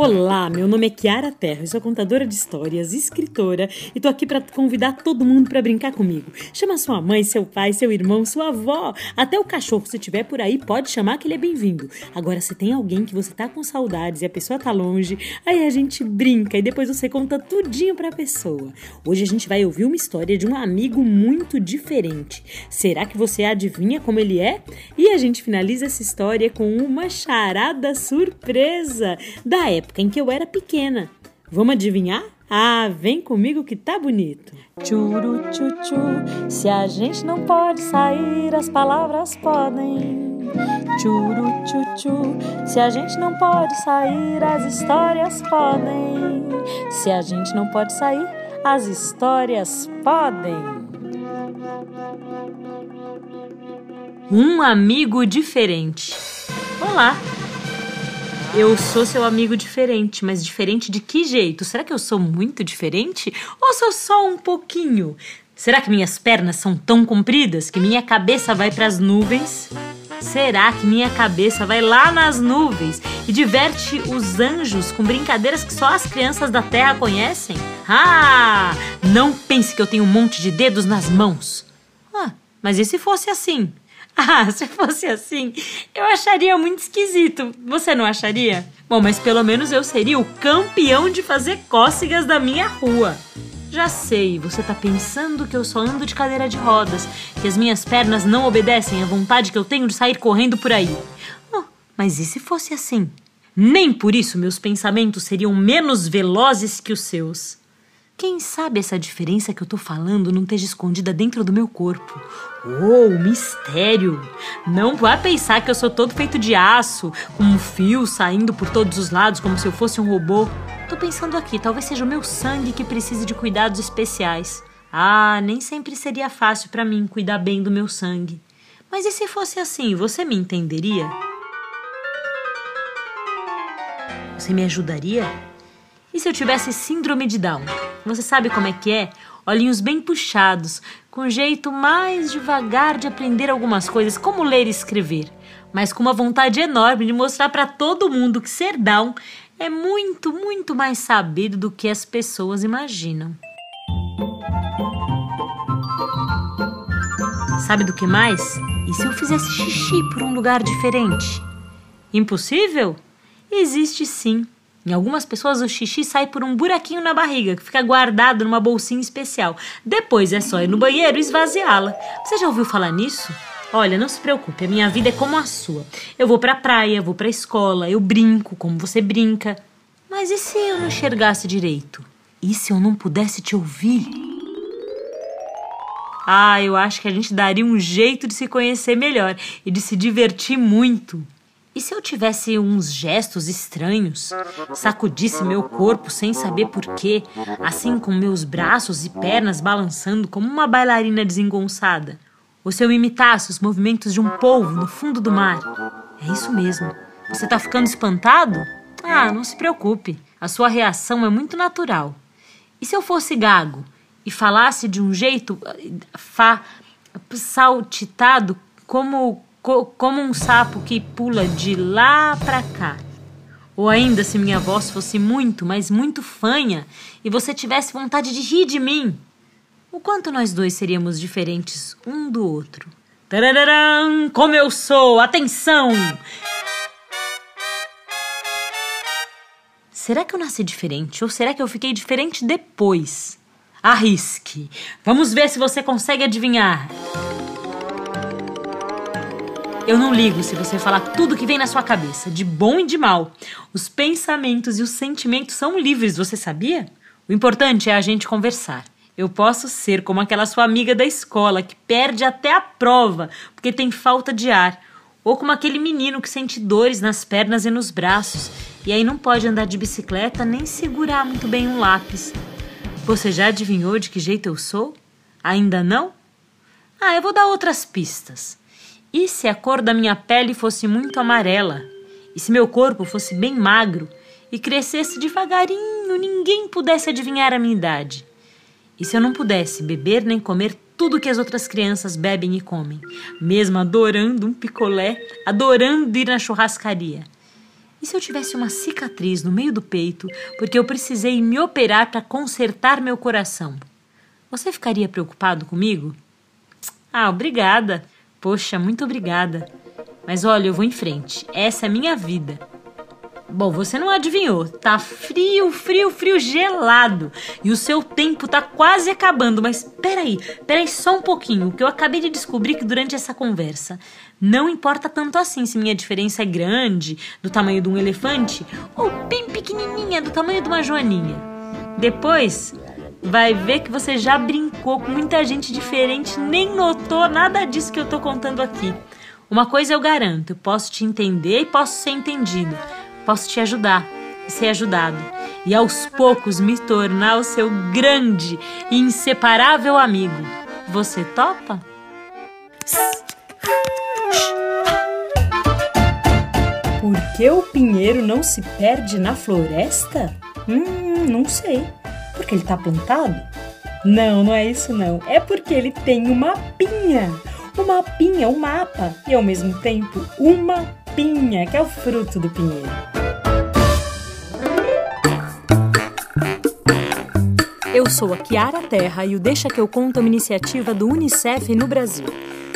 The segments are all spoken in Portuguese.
Olá, meu nome é Kiara Terra, sou contadora de histórias, escritora e tô aqui para convidar todo mundo para brincar comigo. Chama sua mãe, seu pai, seu irmão, sua avó, até o cachorro, se tiver por aí, pode chamar que ele é bem-vindo. Agora, se tem alguém que você tá com saudades e a pessoa tá longe, aí a gente brinca e depois você conta tudinho pra pessoa. Hoje a gente vai ouvir uma história de um amigo muito diferente. Será que você adivinha como ele é? E a gente finaliza essa história com uma charada surpresa da época época em que eu era pequena. Vamos adivinhar? Ah, vem comigo que tá bonito. Churu chuchu, se a gente não pode sair, as palavras podem. Churu chuchu, se a gente não pode sair, as histórias podem. Se a gente não pode sair, as histórias podem. Um amigo diferente. Olá! Eu sou seu amigo diferente, mas diferente de que jeito? Será que eu sou muito diferente? Ou sou só um pouquinho? Será que minhas pernas são tão compridas que minha cabeça vai para as nuvens? Será que minha cabeça vai lá nas nuvens e diverte os anjos com brincadeiras que só as crianças da Terra conhecem? Ah! Não pense que eu tenho um monte de dedos nas mãos. Ah, mas e se fosse assim? Ah, se fosse assim, eu acharia muito esquisito. Você não acharia? Bom, mas pelo menos eu seria o campeão de fazer cócegas da minha rua. Já sei, você tá pensando que eu só ando de cadeira de rodas, que as minhas pernas não obedecem à vontade que eu tenho de sair correndo por aí. Oh, mas e se fosse assim? Nem por isso meus pensamentos seriam menos velozes que os seus. Quem sabe essa diferença que eu tô falando não esteja escondida dentro do meu corpo? Oh, mistério! Não vá pensar que eu sou todo feito de aço, com um fio saindo por todos os lados como se eu fosse um robô. Tô pensando aqui, talvez seja o meu sangue que precise de cuidados especiais. Ah, nem sempre seria fácil para mim cuidar bem do meu sangue. Mas e se fosse assim, você me entenderia? Você me ajudaria? E se eu tivesse síndrome de Down? Você sabe como é que é? Olhinhos bem puxados, com jeito mais devagar de aprender algumas coisas, como ler e escrever, mas com uma vontade enorme de mostrar para todo mundo que ser Down é muito, muito mais sabido do que as pessoas imaginam. Sabe do que mais? E se eu fizesse xixi por um lugar diferente? Impossível? Existe sim. Em algumas pessoas, o xixi sai por um buraquinho na barriga, que fica guardado numa bolsinha especial. Depois é só ir no banheiro e esvaziá-la. Você já ouviu falar nisso? Olha, não se preocupe, a minha vida é como a sua. Eu vou pra praia, vou pra escola, eu brinco como você brinca. Mas e se eu não enxergasse direito? E se eu não pudesse te ouvir? Ah, eu acho que a gente daria um jeito de se conhecer melhor e de se divertir muito. E se eu tivesse uns gestos estranhos? Sacudisse meu corpo sem saber porquê, assim com meus braços e pernas balançando como uma bailarina desengonçada? Ou se eu imitasse os movimentos de um polvo no fundo do mar? É isso mesmo. Você tá ficando espantado? Ah, não se preocupe. A sua reação é muito natural. E se eu fosse gago e falasse de um jeito eh, fa saltitado como co como um sapo que pula de lá para cá. Ou ainda se minha voz fosse muito, mas muito fanha e você tivesse vontade de rir de mim. O quanto nós dois seríamos diferentes um do outro. Tarararam, como eu sou! Atenção! Será que eu nasci diferente ou será que eu fiquei diferente depois? Arrisque. Vamos ver se você consegue adivinhar. Eu não ligo se você falar tudo que vem na sua cabeça, de bom e de mal. Os pensamentos e os sentimentos são livres, você sabia? O importante é a gente conversar. Eu posso ser como aquela sua amiga da escola que perde até a prova porque tem falta de ar. Ou como aquele menino que sente dores nas pernas e nos braços e aí não pode andar de bicicleta nem segurar muito bem um lápis. Você já adivinhou de que jeito eu sou? Ainda não? Ah, eu vou dar outras pistas. E se a cor da minha pele fosse muito amarela? E se meu corpo fosse bem magro? e crescesse devagarinho, ninguém pudesse adivinhar a minha idade. E se eu não pudesse beber nem comer tudo que as outras crianças bebem e comem, mesmo adorando um picolé, adorando ir na churrascaria? E se eu tivesse uma cicatriz no meio do peito porque eu precisei me operar para consertar meu coração? Você ficaria preocupado comigo? Ah, obrigada. Poxa, muito obrigada. Mas olha, eu vou em frente. Essa é minha vida. Bom, você não adivinhou. Tá frio, frio, frio, gelado. E o seu tempo tá quase acabando. Mas peraí, peraí só um pouquinho. Que eu acabei de descobrir que durante essa conversa não importa tanto assim se minha diferença é grande, do tamanho de um elefante, ou bem pequenininha, do tamanho de uma joaninha. Depois, vai ver que você já brincou com muita gente diferente, nem notou nada disso que eu tô contando aqui. Uma coisa eu garanto, posso te entender e posso ser entendido posso te ajudar e ser ajudado, e aos poucos me tornar o seu grande e inseparável amigo. Você topa? Por que o pinheiro não se perde na floresta? Hum, não sei. Porque ele tá plantado? Não, não é isso não. É porque ele tem uma pinha. Uma pinha, um mapa e ao mesmo tempo uma pinha, que é o fruto do pinheiro. Eu sou a Kiara Terra e o Deixa que eu conto é uma iniciativa do UNICEF no Brasil.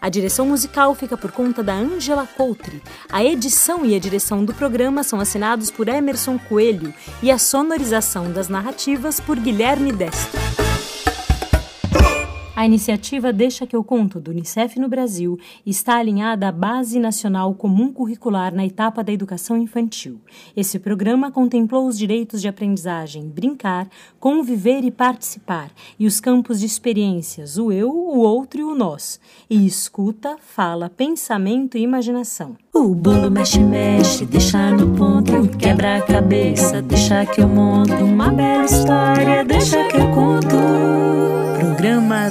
A direção musical fica por conta da Angela Coutre. A edição e a direção do programa são assinados por Emerson Coelho e a sonorização das narrativas por Guilherme Destro. A iniciativa Deixa que eu conto do Unicef no Brasil está alinhada à Base Nacional Comum Curricular na etapa da educação infantil. Esse programa contemplou os direitos de aprendizagem, brincar, conviver e participar, e os campos de experiências, o eu, o outro e o nós, e escuta, fala, pensamento e imaginação. O bolo mexe, mexe, deixa no ponto, quebra a cabeça, deixa que eu monto uma bela história, deixa que eu conto. Programa